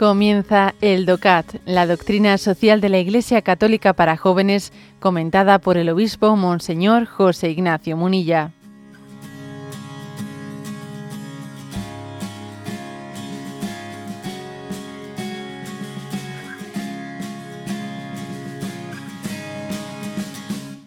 Comienza el DOCAT, la doctrina social de la Iglesia Católica para jóvenes, comentada por el obispo Monseñor José Ignacio Munilla.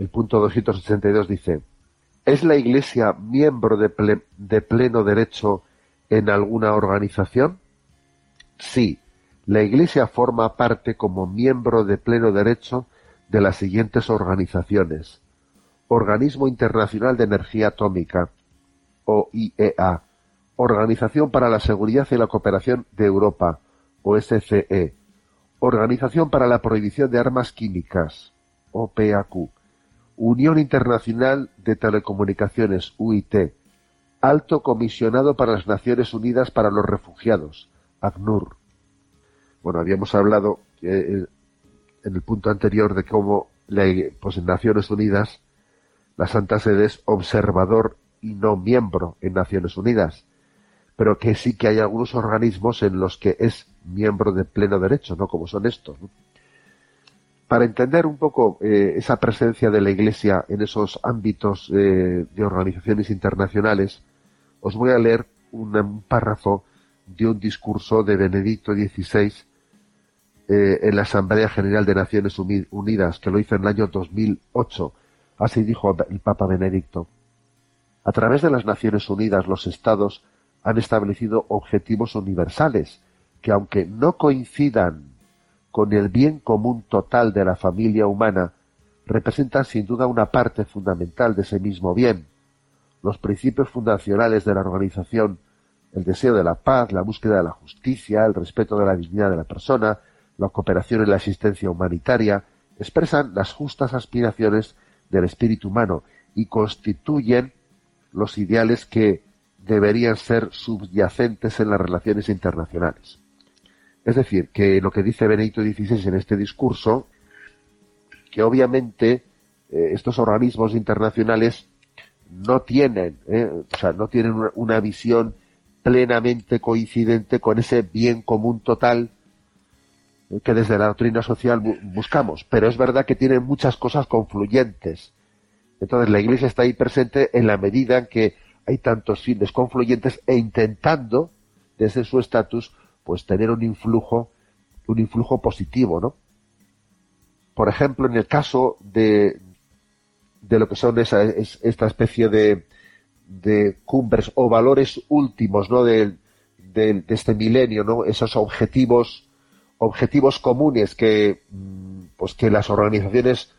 El punto 282 dice, ¿es la Iglesia miembro de, de pleno derecho en alguna organización? Sí, la Iglesia forma parte como miembro de pleno derecho de las siguientes organizaciones. Organismo Internacional de Energía Atómica, OIEA, Organización para la Seguridad y la Cooperación de Europa, OSCE, Organización para la Prohibición de Armas Químicas, OPAQ, Unión Internacional de Telecomunicaciones, UIT, Alto Comisionado para las Naciones Unidas para los Refugiados, ACNUR. Bueno, habíamos hablado eh, en el punto anterior de cómo pues en Naciones Unidas la Santa Sede es observador y no miembro en Naciones Unidas, pero que sí que hay algunos organismos en los que es miembro de pleno derecho, ¿no? Como son estos. Para entender un poco eh, esa presencia de la Iglesia en esos ámbitos eh, de organizaciones internacionales, os voy a leer un párrafo dio un discurso de Benedicto XVI eh, en la Asamblea General de Naciones Unidas, que lo hizo en el año 2008. Así dijo el Papa Benedicto. A través de las Naciones Unidas, los Estados han establecido objetivos universales que, aunque no coincidan con el bien común total de la familia humana, representan sin duda una parte fundamental de ese mismo bien. Los principios fundacionales de la organización el deseo de la paz, la búsqueda de la justicia, el respeto de la dignidad de la persona, la cooperación en la asistencia humanitaria, expresan las justas aspiraciones del espíritu humano y constituyen los ideales que deberían ser subyacentes en las relaciones internacionales. Es decir, que lo que dice Benedicto XVI en este discurso, que obviamente eh, estos organismos internacionales no tienen, eh, o sea, no tienen una visión plenamente coincidente con ese bien común total que desde la doctrina social buscamos. Pero es verdad que tienen muchas cosas confluyentes. Entonces la Iglesia está ahí presente en la medida en que hay tantos fines confluyentes e intentando, desde su estatus, pues tener un influjo, un influjo positivo, ¿no? Por ejemplo, en el caso de, de lo que son esa, esta especie de, de cumbres o valores últimos ¿no? de, de, este milenio, ¿no? esos objetivos, objetivos comunes que, mm, pues que las organizaciones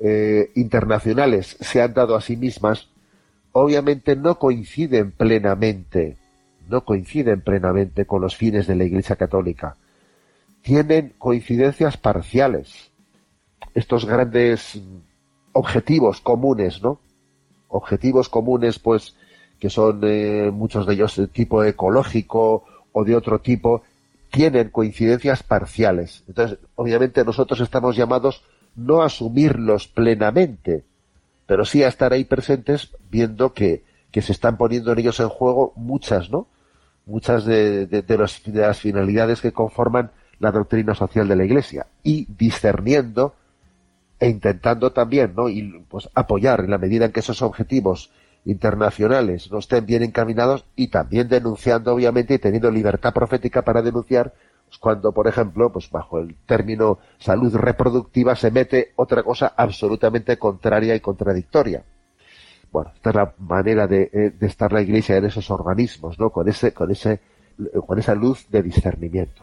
eh, internacionales se han dado a sí mismas, obviamente no coinciden plenamente, no coinciden plenamente con los fines de la Iglesia Católica. Tienen coincidencias parciales. Estos grandes objetivos comunes, ¿no? Objetivos comunes, pues, que son eh, muchos de ellos de tipo ecológico o de otro tipo, tienen coincidencias parciales. Entonces, obviamente nosotros estamos llamados no a asumirlos plenamente, pero sí a estar ahí presentes viendo que, que se están poniendo en ellos en juego muchas, ¿no? Muchas de, de, de las finalidades que conforman la doctrina social de la Iglesia y discerniendo e intentando también ¿no? y, pues, apoyar en la medida en que esos objetivos internacionales no estén bien encaminados y también denunciando obviamente y teniendo libertad profética para denunciar pues, cuando por ejemplo pues bajo el término salud reproductiva se mete otra cosa absolutamente contraria y contradictoria. Bueno esta es la manera de, eh, de estar la iglesia en esos organismos no con ese con ese con esa luz de discernimiento